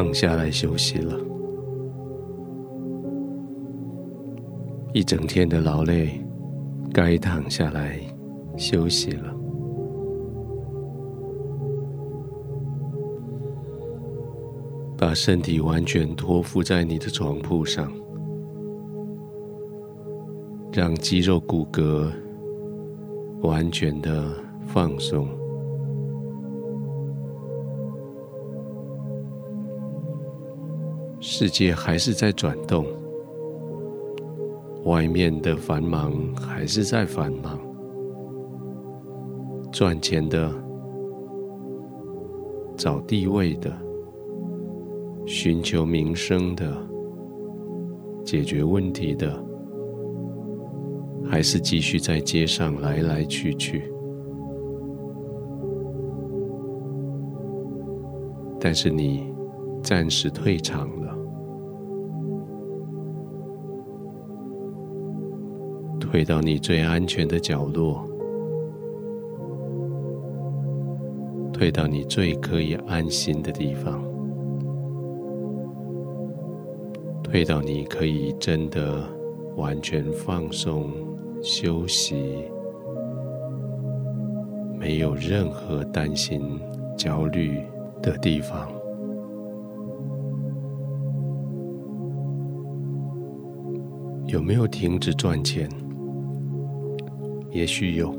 躺下来休息了。一整天的劳累，该躺下来休息了。把身体完全托付在你的床铺上，让肌肉骨骼完全的放松。世界还是在转动，外面的繁忙还是在繁忙，赚钱的、找地位的。寻求名声的、解决问题的，还是继续在街上来来去去？但是你暂时退场了，退到你最安全的角落，退到你最可以安心的地方。退到你可以真的完全放松、休息，没有任何担心、焦虑的地方。有没有停止赚钱？也许有。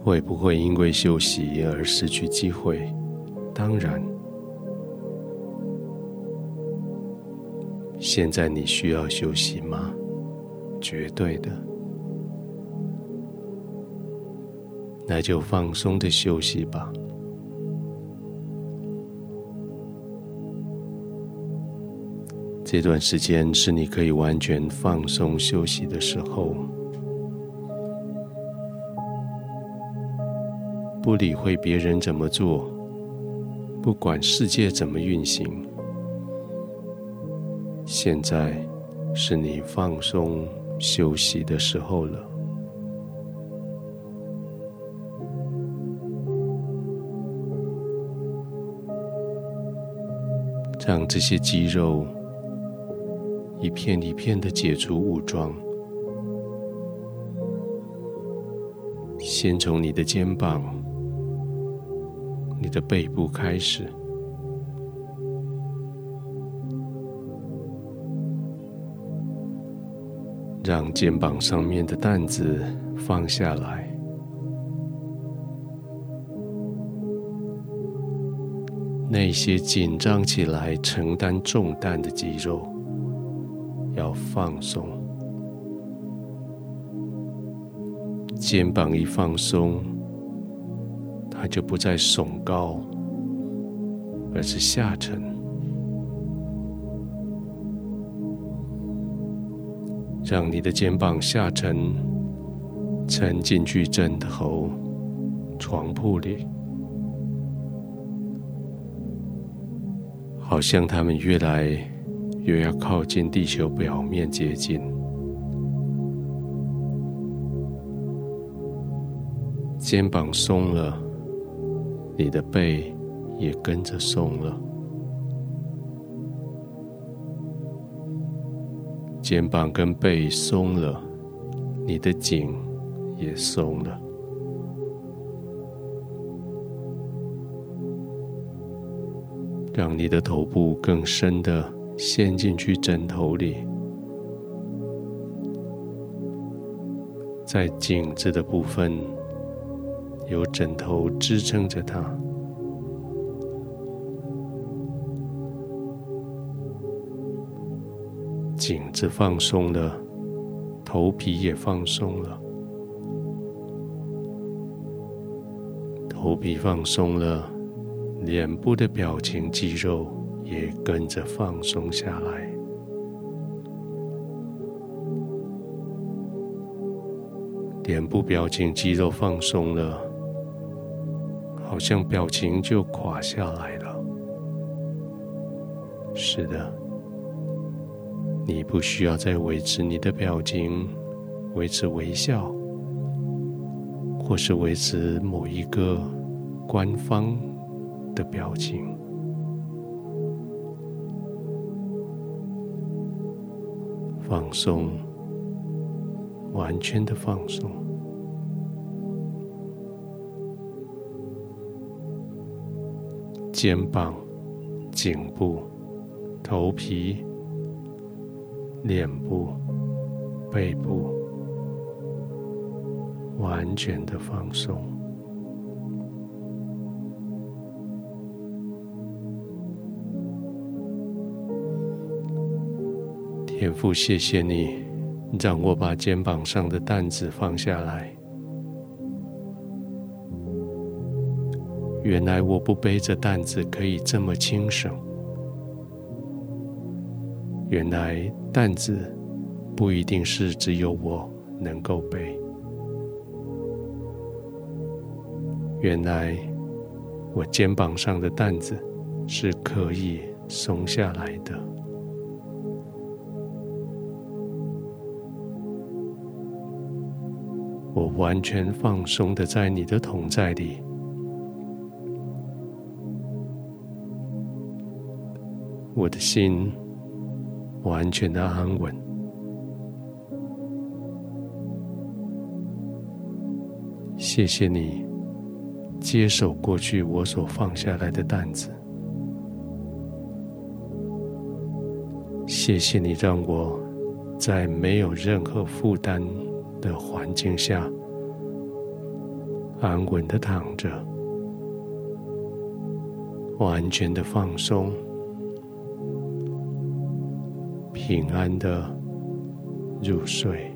会不会因为休息而失去机会？当然。现在你需要休息吗？绝对的，那就放松的休息吧。这段时间是你可以完全放松休息的时候，不理会别人怎么做，不管世界怎么运行。现在是你放松休息的时候了。让这些肌肉一片一片的解除武装，先从你的肩膀、你的背部开始。让肩膀上面的担子放下来，那些紧张起来承担重担的肌肉要放松。肩膀一放松，它就不再耸高，而是下沉。让你的肩膀下沉，沉进去枕头、床铺里，好像它们越来越要靠近地球表面接近。肩膀松了，你的背也跟着松了。肩膀跟背松了，你的颈也松了，让你的头部更深的陷进去枕头里，在颈子的部分有枕头支撑着它。颈子放松了，头皮也放松了，头皮放松了，脸部的表情肌肉也跟着放松下来。脸部表情肌肉放松了，好像表情就垮下来了。是的。你不需要再维持你的表情，维持微笑，或是维持某一个官方的表情，放松，完全的放松，肩膀、颈部、头皮、脸部、背部，完全的放松。天父，谢谢你，让我把肩膀上的担子放下来。原来我不背着担子可以这么轻省。原来担子不一定是只有我能够背。原来我肩膀上的担子是可以松下来的。完全放松的在你的同在里，我的心完全的安稳。谢谢你接手过去我所放下来的担子，谢谢你让我在没有任何负担的环境下，安稳的躺着，完全的放松，平安的入睡。